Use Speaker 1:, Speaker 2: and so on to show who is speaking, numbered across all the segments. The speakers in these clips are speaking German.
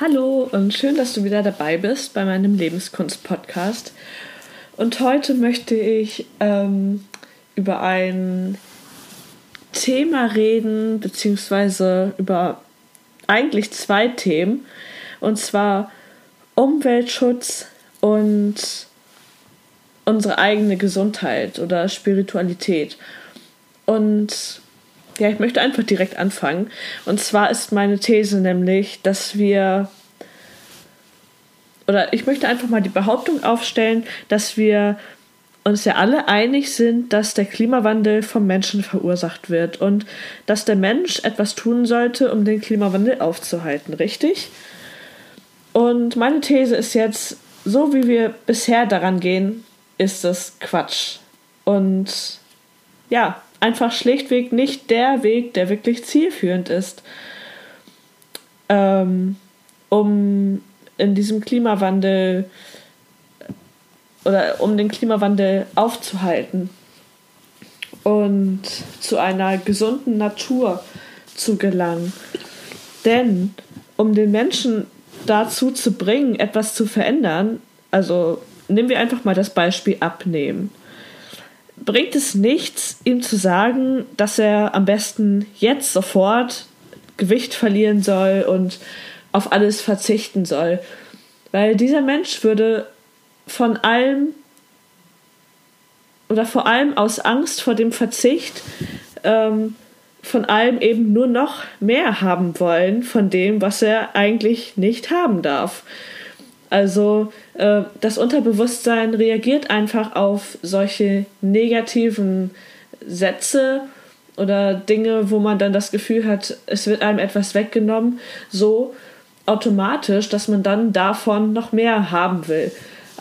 Speaker 1: Hallo und schön, dass du wieder dabei bist bei meinem Lebenskunst-Podcast. Und heute möchte ich ähm, über ein Thema reden, beziehungsweise über eigentlich zwei Themen, und zwar Umweltschutz und unsere eigene Gesundheit oder Spiritualität. Und ja, ich möchte einfach direkt anfangen. Und zwar ist meine These nämlich, dass wir, oder ich möchte einfach mal die Behauptung aufstellen, dass wir uns ja alle einig sind, dass der Klimawandel vom Menschen verursacht wird und dass der Mensch etwas tun sollte, um den Klimawandel aufzuhalten, richtig? Und meine These ist jetzt, so wie wir bisher daran gehen, ist das Quatsch. Und ja, einfach schlichtweg nicht der Weg, der wirklich zielführend ist, ähm, um in diesem Klimawandel oder um den Klimawandel aufzuhalten und zu einer gesunden Natur zu gelangen. Denn um den Menschen dazu zu bringen, etwas zu verändern, also nehmen wir einfach mal das Beispiel Abnehmen bringt es nichts, ihm zu sagen, dass er am besten jetzt sofort Gewicht verlieren soll und auf alles verzichten soll. Weil dieser Mensch würde von allem oder vor allem aus Angst vor dem Verzicht ähm, von allem eben nur noch mehr haben wollen von dem, was er eigentlich nicht haben darf. Also äh, das Unterbewusstsein reagiert einfach auf solche negativen Sätze oder Dinge, wo man dann das Gefühl hat, es wird einem etwas weggenommen, so automatisch, dass man dann davon noch mehr haben will.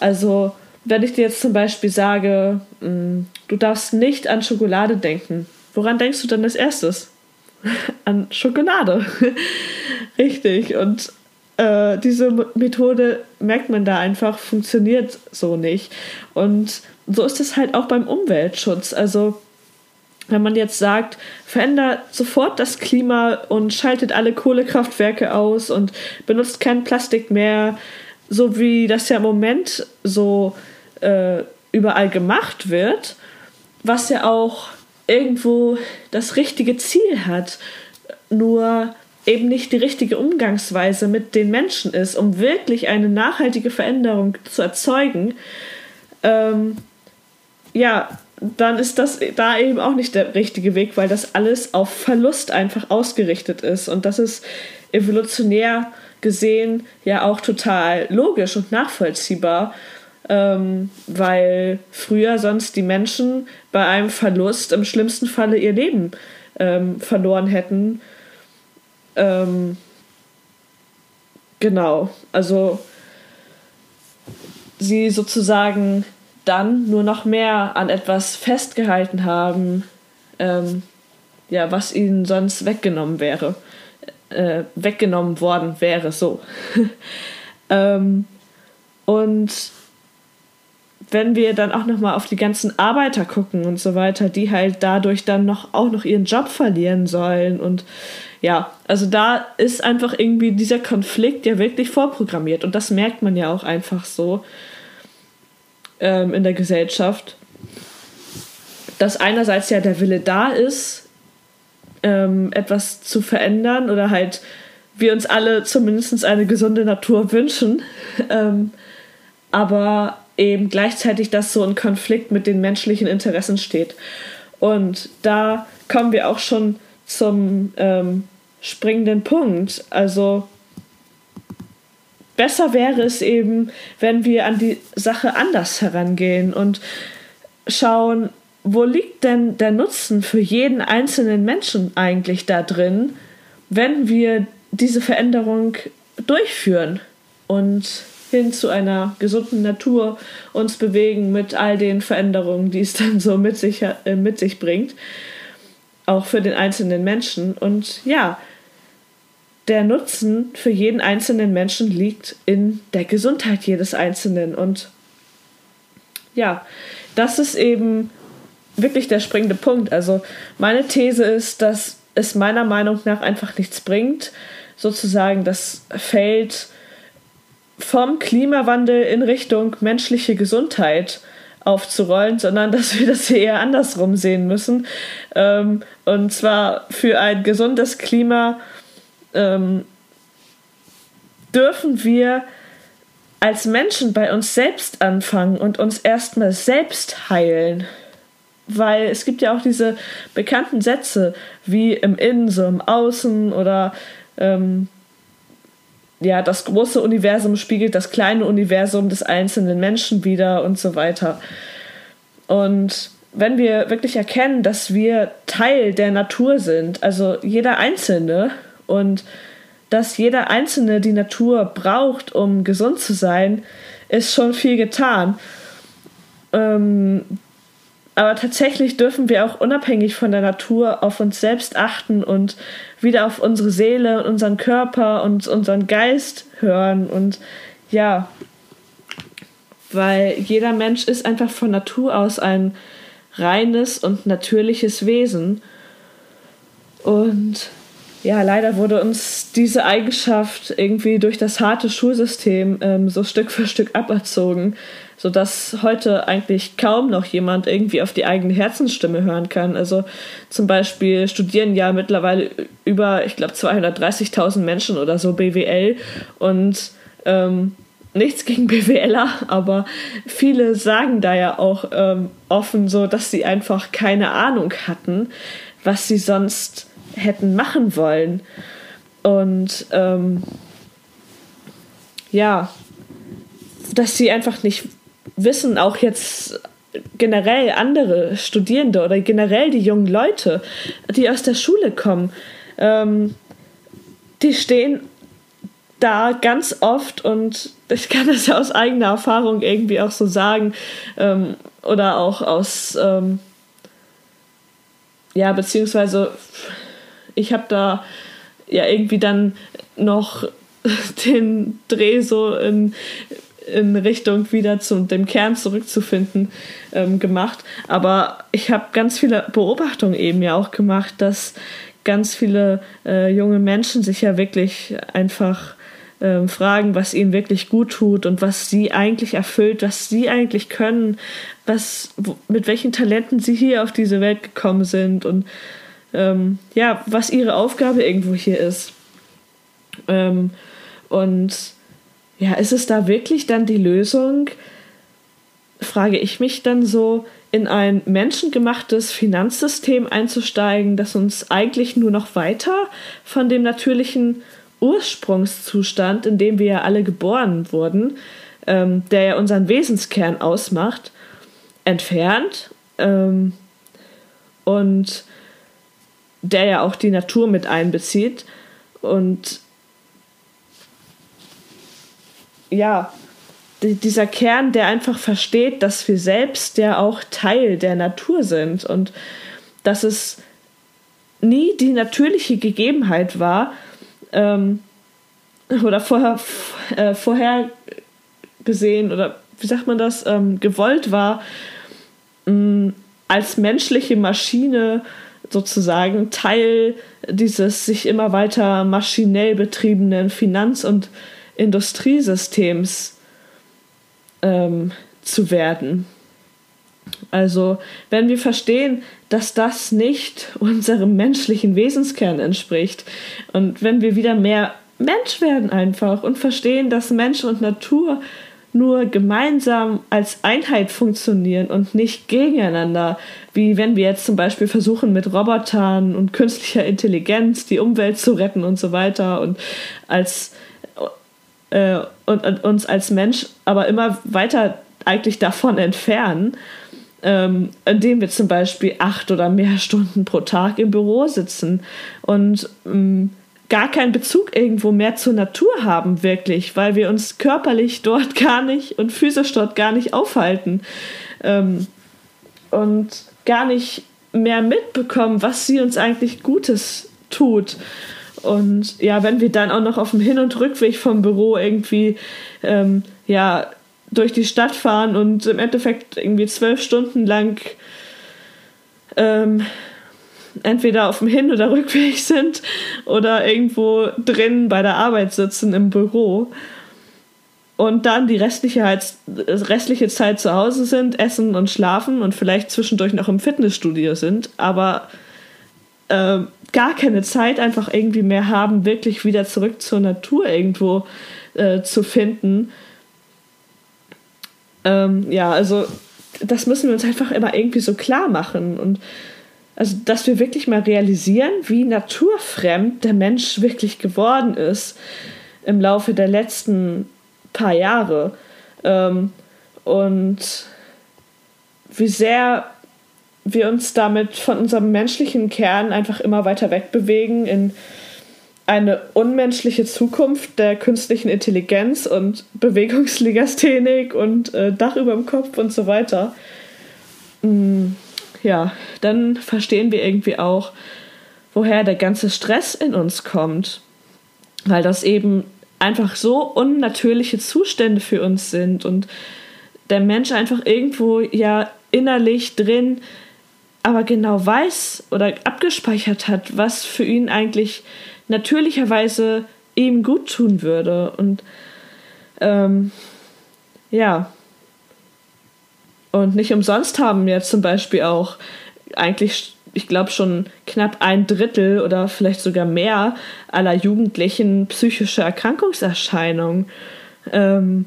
Speaker 1: Also wenn ich dir jetzt zum Beispiel sage, mh, mm, du darfst nicht an Schokolade denken, woran denkst du dann als erstes? an Schokolade. Richtig. Und äh, diese Methode merkt man da einfach, funktioniert so nicht. Und so ist es halt auch beim Umweltschutz. Also wenn man jetzt sagt, verändert sofort das Klima und schaltet alle Kohlekraftwerke aus und benutzt kein Plastik mehr, so wie das ja im Moment so äh, überall gemacht wird, was ja auch irgendwo das richtige Ziel hat. Nur eben nicht die richtige Umgangsweise mit den Menschen ist, um wirklich eine nachhaltige Veränderung zu erzeugen, ähm, ja, dann ist das da eben auch nicht der richtige Weg, weil das alles auf Verlust einfach ausgerichtet ist. Und das ist evolutionär gesehen ja auch total logisch und nachvollziehbar, ähm, weil früher sonst die Menschen bei einem Verlust im schlimmsten Falle ihr Leben ähm, verloren hätten ähm, genau, also sie sozusagen dann nur noch mehr an etwas festgehalten haben, ähm, ja, was ihnen sonst weggenommen wäre, äh, weggenommen worden wäre, so. ähm, und wenn wir dann auch noch mal auf die ganzen Arbeiter gucken und so weiter, die halt dadurch dann noch auch noch ihren Job verlieren sollen. Und ja, also da ist einfach irgendwie dieser Konflikt ja wirklich vorprogrammiert. Und das merkt man ja auch einfach so ähm, in der Gesellschaft, dass einerseits ja der Wille da ist, ähm, etwas zu verändern oder halt wir uns alle zumindest eine gesunde Natur wünschen, ähm, aber eben gleichzeitig das so in Konflikt mit den menschlichen Interessen steht. Und da kommen wir auch schon zum ähm, springenden Punkt. Also besser wäre es eben, wenn wir an die Sache anders herangehen und schauen, wo liegt denn der Nutzen für jeden einzelnen Menschen eigentlich da drin, wenn wir diese Veränderung durchführen und hin zu einer gesunden Natur uns bewegen mit all den Veränderungen, die es dann so mit sich, äh, mit sich bringt auch für den einzelnen Menschen. Und ja, der Nutzen für jeden einzelnen Menschen liegt in der Gesundheit jedes Einzelnen. Und ja, das ist eben wirklich der springende Punkt. Also meine These ist, dass es meiner Meinung nach einfach nichts bringt, sozusagen das Feld vom Klimawandel in Richtung menschliche Gesundheit aufzurollen, sondern dass wir das eher andersrum sehen müssen. Ähm, und zwar für ein gesundes Klima ähm, dürfen wir als Menschen bei uns selbst anfangen und uns erstmal selbst heilen. Weil es gibt ja auch diese bekannten Sätze wie im Innen, so im Außen oder ähm, ja, das große Universum spiegelt das kleine Universum des einzelnen Menschen wieder und so weiter. Und wenn wir wirklich erkennen, dass wir Teil der Natur sind, also jeder Einzelne und dass jeder Einzelne die Natur braucht, um gesund zu sein, ist schon viel getan. Ähm, aber tatsächlich dürfen wir auch unabhängig von der Natur auf uns selbst achten und wieder auf unsere Seele und unseren Körper und unseren Geist hören. Und ja, weil jeder Mensch ist einfach von Natur aus ein reines und natürliches Wesen. Und ja, leider wurde uns diese Eigenschaft irgendwie durch das harte Schulsystem ähm, so Stück für Stück aberzogen, sodass heute eigentlich kaum noch jemand irgendwie auf die eigene Herzensstimme hören kann. Also zum Beispiel studieren ja mittlerweile über, ich glaube, 230.000 Menschen oder so BWL und ähm, nichts gegen BWLer, aber viele sagen da ja auch ähm, offen so, dass sie einfach keine Ahnung hatten, was sie sonst hätten machen wollen. Und ähm, ja, dass sie einfach nicht wissen, auch jetzt generell andere Studierende oder generell die jungen Leute, die aus der Schule kommen, ähm, die stehen da ganz oft und ich kann das ja aus eigener Erfahrung irgendwie auch so sagen ähm, oder auch aus ähm, ja beziehungsweise ich habe da ja irgendwie dann noch den Dreh so in, in Richtung wieder zu dem Kern zurückzufinden ähm, gemacht. Aber ich habe ganz viele Beobachtungen eben ja auch gemacht, dass ganz viele äh, junge Menschen sich ja wirklich einfach ähm, fragen, was ihnen wirklich gut tut und was sie eigentlich erfüllt, was sie eigentlich können, was, mit welchen Talenten sie hier auf diese Welt gekommen sind und ähm, ja, was ihre Aufgabe irgendwo hier ist. Ähm, und ja, ist es da wirklich dann die Lösung, frage ich mich dann so, in ein menschengemachtes Finanzsystem einzusteigen, das uns eigentlich nur noch weiter von dem natürlichen Ursprungszustand, in dem wir ja alle geboren wurden, ähm, der ja unseren Wesenskern ausmacht, entfernt. Ähm, und der ja auch die Natur mit einbezieht. Und ja, dieser Kern, der einfach versteht, dass wir selbst ja auch Teil der Natur sind und dass es nie die natürliche Gegebenheit war ähm, oder vorher, äh, vorher gesehen oder wie sagt man das, ähm, gewollt war, mh, als menschliche Maschine sozusagen Teil dieses sich immer weiter maschinell betriebenen Finanz- und Industriesystems ähm, zu werden. Also wenn wir verstehen, dass das nicht unserem menschlichen Wesenskern entspricht und wenn wir wieder mehr Mensch werden einfach und verstehen, dass Mensch und Natur nur gemeinsam als Einheit funktionieren und nicht gegeneinander, wie wenn wir jetzt zum Beispiel versuchen, mit Robotern und künstlicher Intelligenz die Umwelt zu retten und so weiter und als äh, und, und, uns als Mensch aber immer weiter eigentlich davon entfernen, ähm, indem wir zum Beispiel acht oder mehr Stunden pro Tag im Büro sitzen und ähm, gar keinen Bezug irgendwo mehr zur Natur haben, wirklich, weil wir uns körperlich dort gar nicht und physisch dort gar nicht aufhalten ähm, und gar nicht mehr mitbekommen, was sie uns eigentlich Gutes tut. Und ja, wenn wir dann auch noch auf dem Hin- und Rückweg vom Büro irgendwie ähm, ja, durch die Stadt fahren und im Endeffekt irgendwie zwölf Stunden lang ähm, entweder auf dem Hin- oder Rückweg sind oder irgendwo drin bei der Arbeit sitzen im Büro und dann die restliche, restliche Zeit zu Hause sind, essen und schlafen und vielleicht zwischendurch noch im Fitnessstudio sind, aber äh, gar keine Zeit einfach irgendwie mehr haben, wirklich wieder zurück zur Natur irgendwo äh, zu finden. Ähm, ja, also das müssen wir uns einfach immer irgendwie so klar machen und also, dass wir wirklich mal realisieren, wie naturfremd der Mensch wirklich geworden ist im Laufe der letzten paar Jahre. Ähm, und wie sehr wir uns damit von unserem menschlichen Kern einfach immer weiter wegbewegen in eine unmenschliche Zukunft der künstlichen Intelligenz und Bewegungslegasthenik und äh, Dach über dem Kopf und so weiter. Mm, ja, dann verstehen wir irgendwie auch, woher der ganze Stress in uns kommt. Weil das eben einfach so unnatürliche Zustände für uns sind und der Mensch einfach irgendwo ja innerlich drin aber genau weiß oder abgespeichert hat, was für ihn eigentlich natürlicherweise ihm gut tun würde. Und ähm, ja. Und nicht umsonst haben jetzt zum Beispiel auch eigentlich ich glaube schon knapp ein Drittel oder vielleicht sogar mehr aller Jugendlichen psychische Erkrankungserscheinungen. Ähm,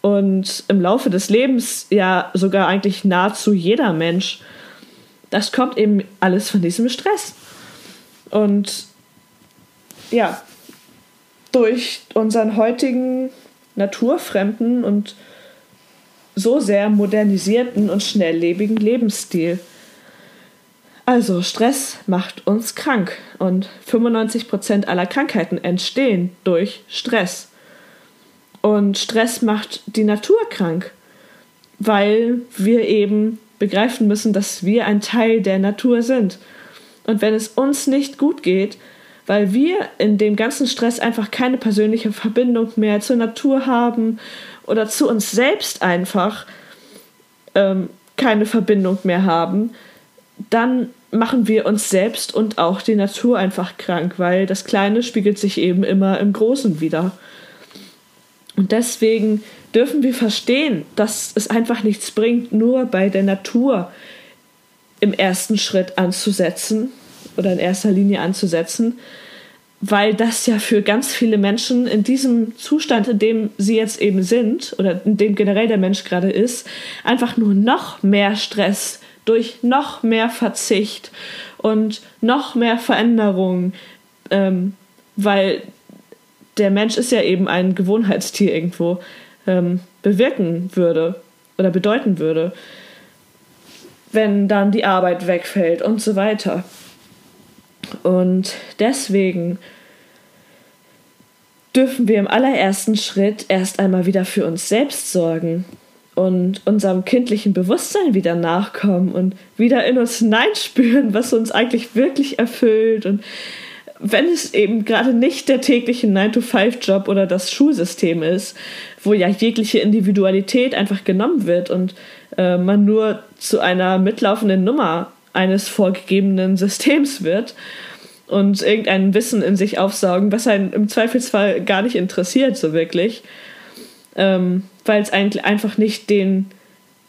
Speaker 1: und im Laufe des Lebens ja sogar eigentlich nahezu jeder Mensch. Das kommt eben alles von diesem Stress. Und ja, durch unseren heutigen naturfremden und so sehr modernisierten und schnelllebigen Lebensstil. Also Stress macht uns krank und 95% aller Krankheiten entstehen durch Stress. Und Stress macht die Natur krank, weil wir eben begreifen müssen, dass wir ein Teil der Natur sind. Und wenn es uns nicht gut geht, weil wir in dem ganzen Stress einfach keine persönliche Verbindung mehr zur Natur haben oder zu uns selbst einfach ähm, keine Verbindung mehr haben, dann machen wir uns selbst und auch die Natur einfach krank, weil das Kleine spiegelt sich eben immer im Großen wieder. Und deswegen dürfen wir verstehen, dass es einfach nichts bringt, nur bei der Natur im ersten Schritt anzusetzen oder in erster Linie anzusetzen, weil das ja für ganz viele Menschen in diesem Zustand, in dem sie jetzt eben sind oder in dem generell der Mensch gerade ist, einfach nur noch mehr Stress durch noch mehr Verzicht und noch mehr Veränderung, ähm, weil der Mensch ist ja eben ein Gewohnheitstier irgendwo, ähm, bewirken würde oder bedeuten würde, wenn dann die Arbeit wegfällt und so weiter. Und deswegen dürfen wir im allerersten Schritt erst einmal wieder für uns selbst sorgen und unserem kindlichen Bewusstsein wieder nachkommen und wieder in uns hineinspüren, was uns eigentlich wirklich erfüllt und wenn es eben gerade nicht der tägliche 9-to-5-Job oder das Schulsystem ist, wo ja jegliche Individualität einfach genommen wird und äh, man nur zu einer mitlaufenden Nummer eines vorgegebenen Systems wird und irgendein Wissen in sich aufsaugen, was einen im Zweifelsfall gar nicht interessiert, so wirklich. Ähm, weil es eigentlich einfach nicht den,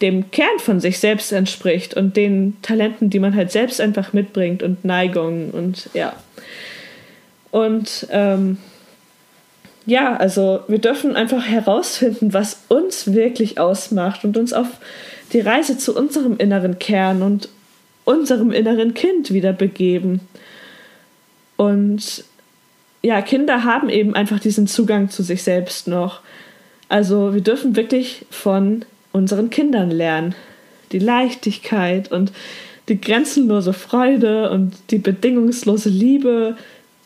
Speaker 1: dem Kern von sich selbst entspricht und den Talenten, die man halt selbst einfach mitbringt und Neigungen und ja. Und ähm, ja, also wir dürfen einfach herausfinden, was uns wirklich ausmacht und uns auf die Reise zu unserem inneren Kern und unserem inneren Kind wieder begeben. Und ja, Kinder haben eben einfach diesen Zugang zu sich selbst noch. Also wir dürfen wirklich von unseren Kindern lernen. Die Leichtigkeit und die grenzenlose Freude und die bedingungslose Liebe,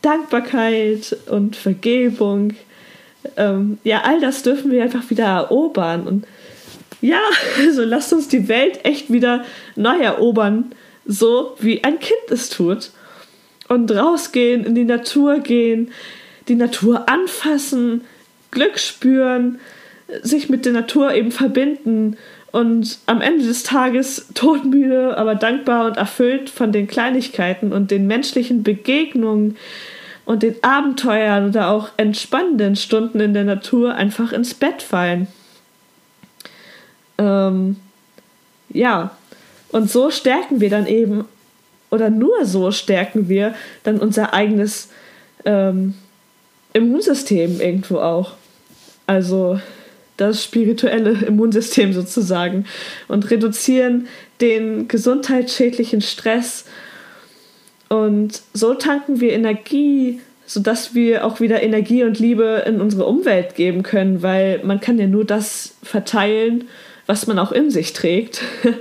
Speaker 1: Dankbarkeit und Vergebung. Ähm, ja, all das dürfen wir einfach wieder erobern. Und ja, also lasst uns die Welt echt wieder neu erobern, so wie ein Kind es tut. Und rausgehen, in die Natur gehen, die Natur anfassen, Glück spüren, sich mit der Natur eben verbinden und am Ende des Tages todmüde, aber dankbar und erfüllt von den Kleinigkeiten und den menschlichen Begegnungen und den Abenteuern oder auch entspannenden Stunden in der Natur einfach ins Bett fallen. Ähm, ja, und so stärken wir dann eben, oder nur so stärken wir dann unser eigenes ähm, Immunsystem irgendwo auch. Also das spirituelle Immunsystem sozusagen und reduzieren den gesundheitsschädlichen Stress. Und so tanken wir Energie, sodass wir auch wieder Energie und Liebe in unsere Umwelt geben können, weil man kann ja nur das verteilen, was man auch in sich trägt.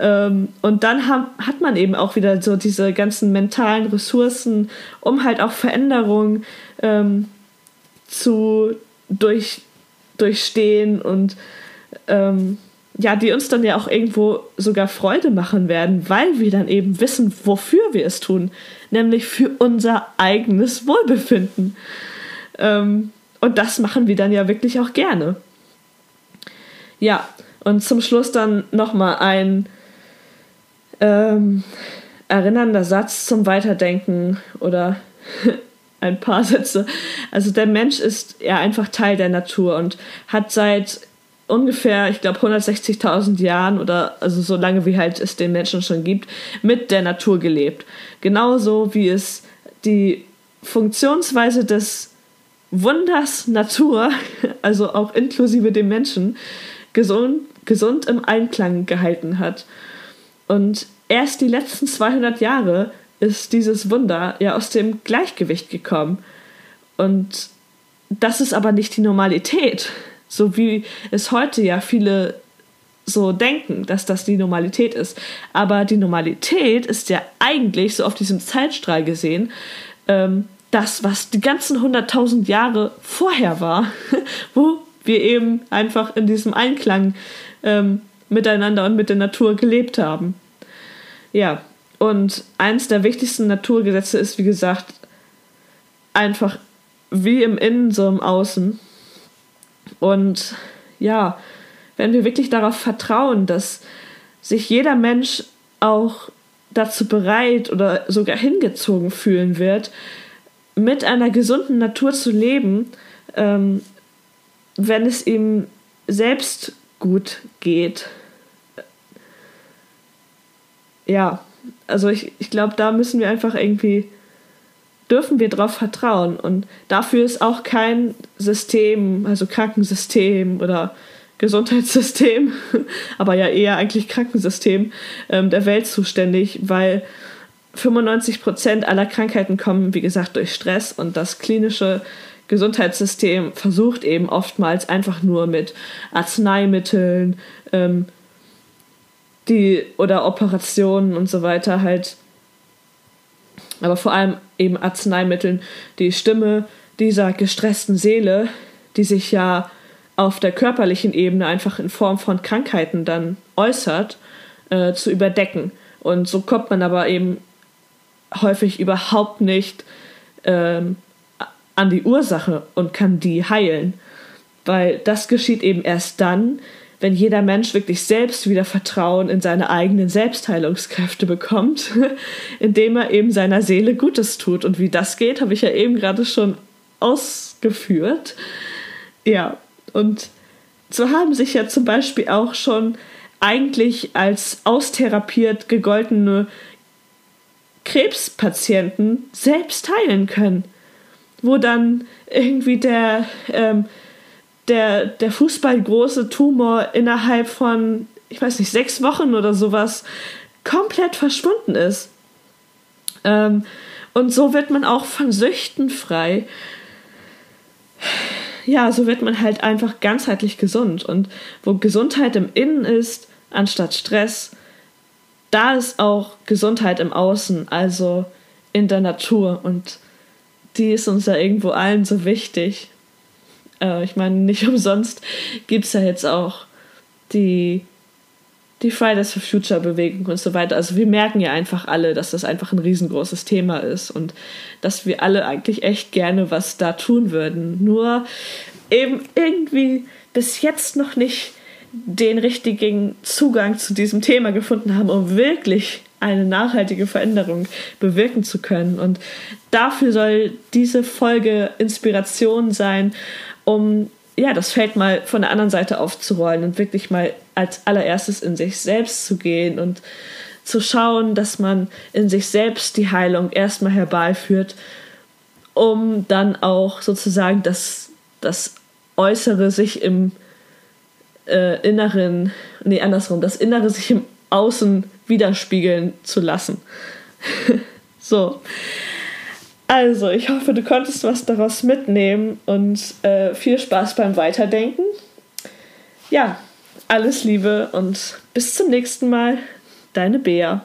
Speaker 1: Ähm, und dann hat man eben auch wieder so diese ganzen mentalen Ressourcen, um halt auch Veränderungen ähm, zu durch durchstehen und ähm, ja, die uns dann ja auch irgendwo sogar Freude machen werden, weil wir dann eben wissen, wofür wir es tun, nämlich für unser eigenes Wohlbefinden. Ähm, und das machen wir dann ja wirklich auch gerne. Ja, und zum Schluss dann nochmal ein ähm, erinnernder Satz zum Weiterdenken oder ein paar Sätze. Also der Mensch ist ja einfach Teil der Natur und hat seit ungefähr, ich glaube, 160.000 Jahren oder also so lange wie halt es den Menschen schon gibt, mit der Natur gelebt. Genauso wie es die Funktionsweise des Wunders Natur, also auch inklusive dem Menschen, gesund, gesund im Einklang gehalten hat. Und erst die letzten 200 Jahre ist dieses Wunder ja aus dem Gleichgewicht gekommen. Und das ist aber nicht die Normalität, so wie es heute ja viele so denken, dass das die Normalität ist. Aber die Normalität ist ja eigentlich, so auf diesem Zeitstrahl gesehen, ähm, das, was die ganzen 100.000 Jahre vorher war, wo wir eben einfach in diesem Einklang ähm, miteinander und mit der Natur gelebt haben. Ja, und eins der wichtigsten Naturgesetze ist, wie gesagt, einfach wie im Innen, so im Außen. Und ja, wenn wir wirklich darauf vertrauen, dass sich jeder Mensch auch dazu bereit oder sogar hingezogen fühlen wird, mit einer gesunden Natur zu leben, ähm, wenn es ihm selbst gut geht. Ja, also ich, ich glaube, da müssen wir einfach irgendwie, dürfen wir drauf vertrauen. Und dafür ist auch kein System, also Krankensystem oder Gesundheitssystem, aber ja eher eigentlich Krankensystem ähm, der Welt zuständig, weil 95 Prozent aller Krankheiten kommen, wie gesagt, durch Stress und das klinische Gesundheitssystem versucht eben oftmals einfach nur mit Arzneimitteln, ähm, die oder Operationen und so weiter halt, aber vor allem eben Arzneimitteln, die Stimme dieser gestressten Seele, die sich ja auf der körperlichen Ebene einfach in Form von Krankheiten dann äußert, äh, zu überdecken. Und so kommt man aber eben häufig überhaupt nicht ähm, an die Ursache und kann die heilen. Weil das geschieht eben erst dann, wenn jeder Mensch wirklich selbst wieder Vertrauen in seine eigenen Selbstheilungskräfte bekommt, indem er eben seiner Seele Gutes tut. Und wie das geht, habe ich ja eben gerade schon ausgeführt. Ja, und so haben sich ja zum Beispiel auch schon eigentlich als austherapiert gegoltene Krebspatienten selbst heilen können. Wo dann irgendwie der ähm, der, der fußballgroße Tumor innerhalb von, ich weiß nicht, sechs Wochen oder sowas komplett verschwunden ist. Ähm, und so wird man auch von Süchten frei. Ja, so wird man halt einfach ganzheitlich gesund. Und wo Gesundheit im Innen ist, anstatt Stress, da ist auch Gesundheit im Außen, also in der Natur. Und die ist uns ja irgendwo allen so wichtig. Äh, ich meine, nicht umsonst gibt es ja jetzt auch die, die Fridays for Future Bewegung und so weiter. Also wir merken ja einfach alle, dass das einfach ein riesengroßes Thema ist und dass wir alle eigentlich echt gerne was da tun würden. Nur eben irgendwie bis jetzt noch nicht den richtigen Zugang zu diesem Thema gefunden haben, um wirklich eine nachhaltige Veränderung bewirken zu können. Und dafür soll diese Folge Inspiration sein, um ja, das Feld mal von der anderen Seite aufzurollen und wirklich mal als allererstes in sich selbst zu gehen und zu schauen, dass man in sich selbst die Heilung erstmal herbeiführt, um dann auch sozusagen das, das Äußere sich im äh, Inneren, nee, andersrum, das Innere sich im Außen widerspiegeln zu lassen. so. Also, ich hoffe, du konntest was daraus mitnehmen und äh, viel Spaß beim Weiterdenken. Ja, alles Liebe und bis zum nächsten Mal. Deine Bea.